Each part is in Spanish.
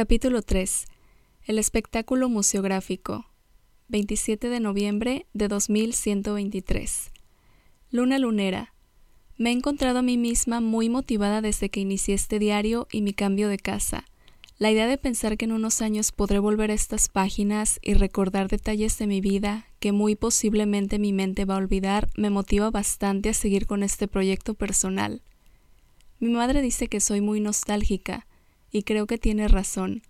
Capítulo 3. El espectáculo museográfico. 27 de noviembre de 2123. Luna lunera. Me he encontrado a mí misma muy motivada desde que inicié este diario y mi cambio de casa. La idea de pensar que en unos años podré volver a estas páginas y recordar detalles de mi vida que muy posiblemente mi mente va a olvidar me motiva bastante a seguir con este proyecto personal. Mi madre dice que soy muy nostálgica, y creo que tiene razón.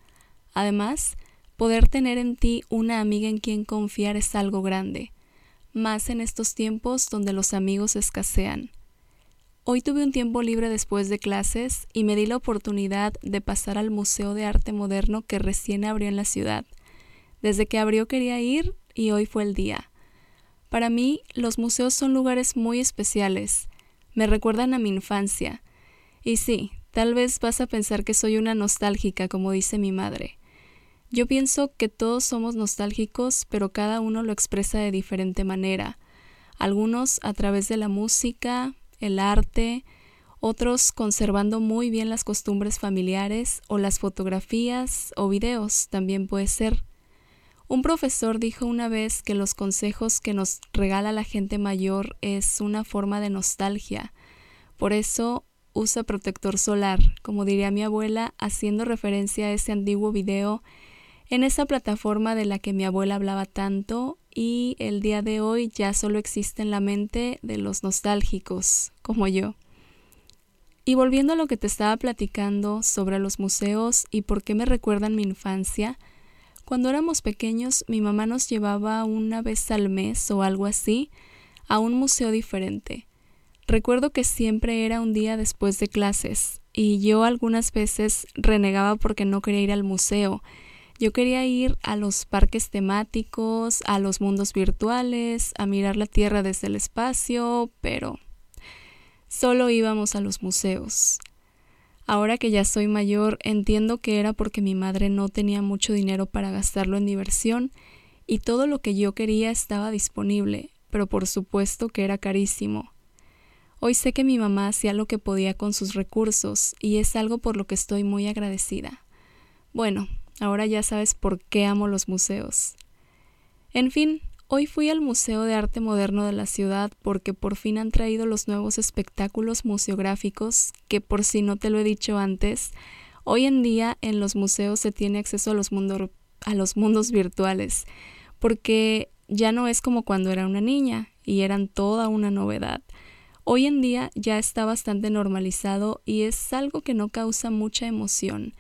Además, poder tener en ti una amiga en quien confiar es algo grande, más en estos tiempos donde los amigos escasean. Hoy tuve un tiempo libre después de clases y me di la oportunidad de pasar al Museo de Arte Moderno que recién abrió en la ciudad. Desde que abrió quería ir y hoy fue el día. Para mí, los museos son lugares muy especiales. Me recuerdan a mi infancia. Y sí, Tal vez vas a pensar que soy una nostálgica, como dice mi madre. Yo pienso que todos somos nostálgicos, pero cada uno lo expresa de diferente manera. Algunos a través de la música, el arte, otros conservando muy bien las costumbres familiares o las fotografías o videos también puede ser. Un profesor dijo una vez que los consejos que nos regala la gente mayor es una forma de nostalgia. Por eso usa protector solar, como diría mi abuela, haciendo referencia a ese antiguo video en esa plataforma de la que mi abuela hablaba tanto y el día de hoy ya solo existe en la mente de los nostálgicos, como yo. Y volviendo a lo que te estaba platicando sobre los museos y por qué me recuerdan mi infancia, cuando éramos pequeños mi mamá nos llevaba una vez al mes o algo así a un museo diferente. Recuerdo que siempre era un día después de clases y yo algunas veces renegaba porque no quería ir al museo. Yo quería ir a los parques temáticos, a los mundos virtuales, a mirar la Tierra desde el espacio, pero solo íbamos a los museos. Ahora que ya soy mayor, entiendo que era porque mi madre no tenía mucho dinero para gastarlo en diversión y todo lo que yo quería estaba disponible, pero por supuesto que era carísimo. Hoy sé que mi mamá hacía lo que podía con sus recursos y es algo por lo que estoy muy agradecida. Bueno, ahora ya sabes por qué amo los museos. En fin, hoy fui al Museo de Arte Moderno de la ciudad porque por fin han traído los nuevos espectáculos museográficos que por si no te lo he dicho antes, hoy en día en los museos se tiene acceso a los, a los mundos virtuales, porque ya no es como cuando era una niña y eran toda una novedad. Hoy en día ya está bastante normalizado y es algo que no causa mucha emoción,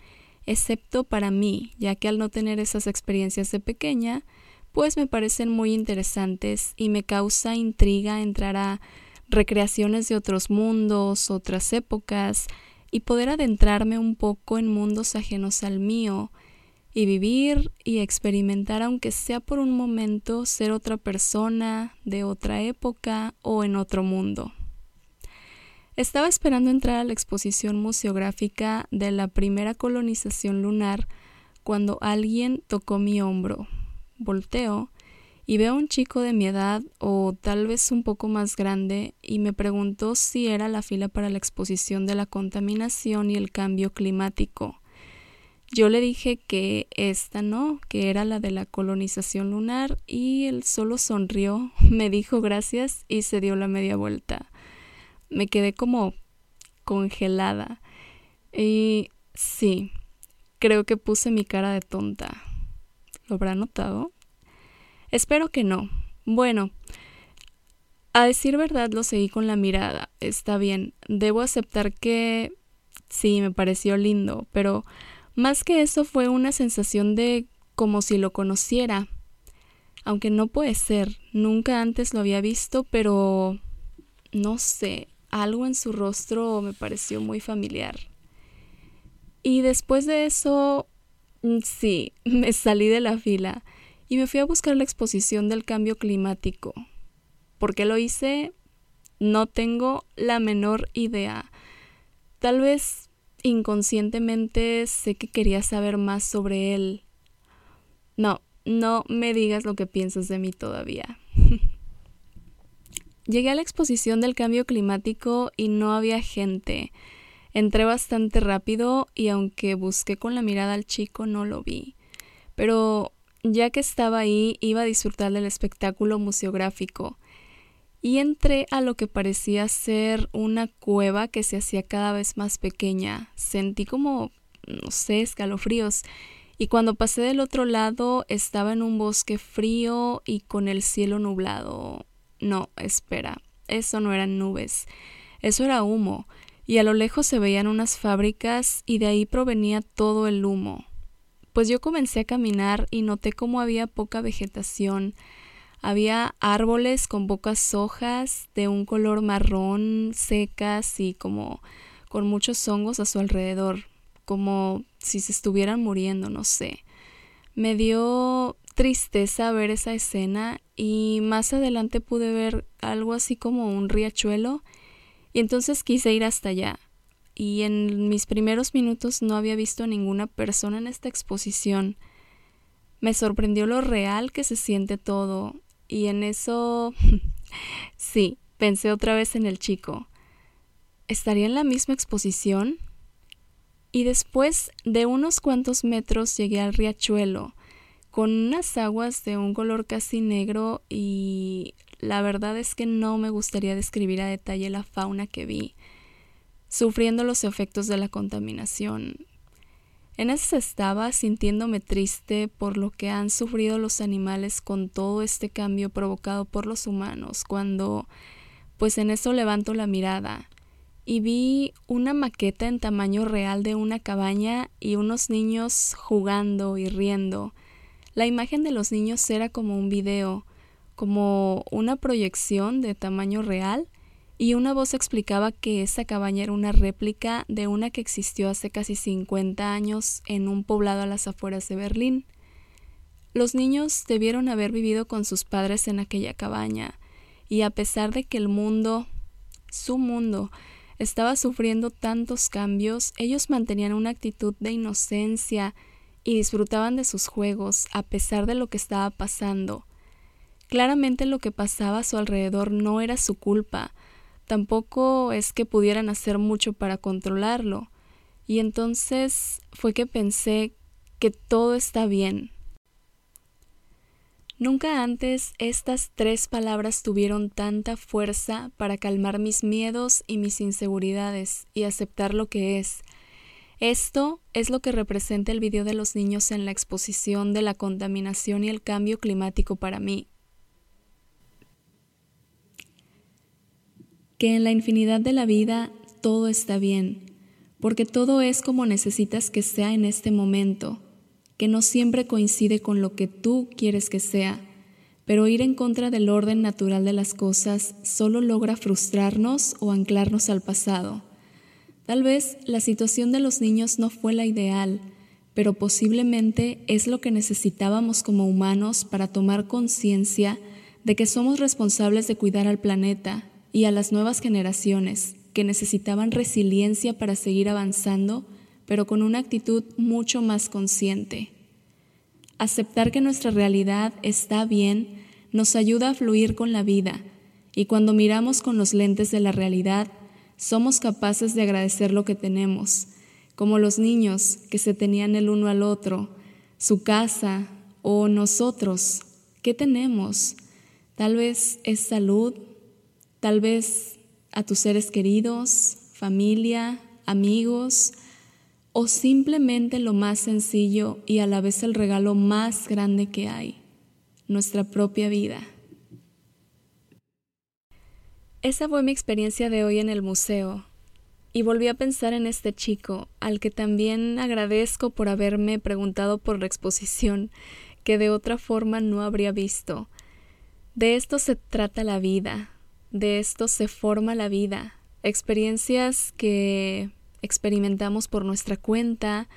excepto para mí, ya que al no tener esas experiencias de pequeña, pues me parecen muy interesantes y me causa intriga entrar a recreaciones de otros mundos, otras épocas, y poder adentrarme un poco en mundos ajenos al mío, y vivir y experimentar, aunque sea por un momento, ser otra persona de otra época o en otro mundo. Estaba esperando entrar a la exposición museográfica de la primera colonización lunar cuando alguien tocó mi hombro. Volteo y veo a un chico de mi edad o tal vez un poco más grande y me preguntó si era la fila para la exposición de la contaminación y el cambio climático. Yo le dije que esta no, que era la de la colonización lunar y él solo sonrió, me dijo gracias y se dio la media vuelta me quedé como congelada. Y sí, creo que puse mi cara de tonta. ¿Lo habrá notado? Espero que no. Bueno, a decir verdad lo seguí con la mirada. Está bien. Debo aceptar que sí, me pareció lindo, pero más que eso fue una sensación de como si lo conociera. Aunque no puede ser, nunca antes lo había visto, pero no sé, algo en su rostro me pareció muy familiar. Y después de eso, mm, sí, me salí de la fila y me fui a buscar la exposición del cambio climático. ¿Por qué lo hice? No tengo la menor idea. Tal vez inconscientemente sé que quería saber más sobre él. No, no me digas lo que piensas de mí todavía. Llegué a la exposición del cambio climático y no había gente. Entré bastante rápido y aunque busqué con la mirada al chico no lo vi. Pero ya que estaba ahí iba a disfrutar del espectáculo museográfico y entré a lo que parecía ser una cueva que se hacía cada vez más pequeña. Sentí como, no sé, escalofríos. Y cuando pasé del otro lado estaba en un bosque frío y con el cielo nublado. No, espera, eso no eran nubes, eso era humo, y a lo lejos se veían unas fábricas y de ahí provenía todo el humo. Pues yo comencé a caminar y noté cómo había poca vegetación, había árboles con pocas hojas de un color marrón, secas y como con muchos hongos a su alrededor, como si se estuvieran muriendo, no sé. Me dio tristeza ver esa escena y más adelante pude ver algo así como un riachuelo y entonces quise ir hasta allá. Y en mis primeros minutos no había visto ninguna persona en esta exposición. Me sorprendió lo real que se siente todo, y en eso, sí, pensé otra vez en el chico. ¿Estaría en la misma exposición? Y después de unos cuantos metros llegué al riachuelo, con unas aguas de un color casi negro y la verdad es que no me gustaría describir a detalle la fauna que vi, sufriendo los efectos de la contaminación. En eso estaba sintiéndome triste por lo que han sufrido los animales con todo este cambio provocado por los humanos, cuando pues en eso levanto la mirada y vi una maqueta en tamaño real de una cabaña y unos niños jugando y riendo. La imagen de los niños era como un video, como una proyección de tamaño real y una voz explicaba que esa cabaña era una réplica de una que existió hace casi 50 años en un poblado a las afueras de Berlín. Los niños debieron haber vivido con sus padres en aquella cabaña, y a pesar de que el mundo, su mundo, estaba sufriendo tantos cambios, ellos mantenían una actitud de inocencia y disfrutaban de sus juegos a pesar de lo que estaba pasando. Claramente lo que pasaba a su alrededor no era su culpa, tampoco es que pudieran hacer mucho para controlarlo. Y entonces fue que pensé que todo está bien. Nunca antes estas tres palabras tuvieron tanta fuerza para calmar mis miedos y mis inseguridades y aceptar lo que es. Esto es lo que representa el video de los niños en la exposición de la contaminación y el cambio climático para mí. que en la infinidad de la vida todo está bien, porque todo es como necesitas que sea en este momento, que no siempre coincide con lo que tú quieres que sea, pero ir en contra del orden natural de las cosas solo logra frustrarnos o anclarnos al pasado. Tal vez la situación de los niños no fue la ideal, pero posiblemente es lo que necesitábamos como humanos para tomar conciencia de que somos responsables de cuidar al planeta y a las nuevas generaciones que necesitaban resiliencia para seguir avanzando, pero con una actitud mucho más consciente. Aceptar que nuestra realidad está bien nos ayuda a fluir con la vida y cuando miramos con los lentes de la realidad, somos capaces de agradecer lo que tenemos, como los niños que se tenían el uno al otro, su casa o nosotros. ¿Qué tenemos? Tal vez es salud, tal vez a tus seres queridos, familia, amigos, o simplemente lo más sencillo y a la vez el regalo más grande que hay, nuestra propia vida. Esa fue mi experiencia de hoy en el museo, y volví a pensar en este chico, al que también agradezco por haberme preguntado por la exposición, que de otra forma no habría visto. De esto se trata la vida, de esto se forma la vida, experiencias que experimentamos por nuestra cuenta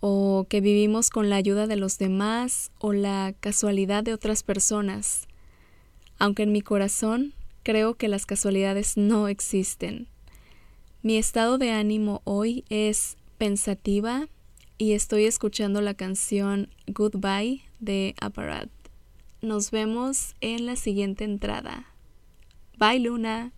o que vivimos con la ayuda de los demás o la casualidad de otras personas. Aunque en mi corazón creo que las casualidades no existen. Mi estado de ánimo hoy es pensativa y estoy escuchando la canción Goodbye de Aparat. Nos vemos en la siguiente entrada. Bye, Luna.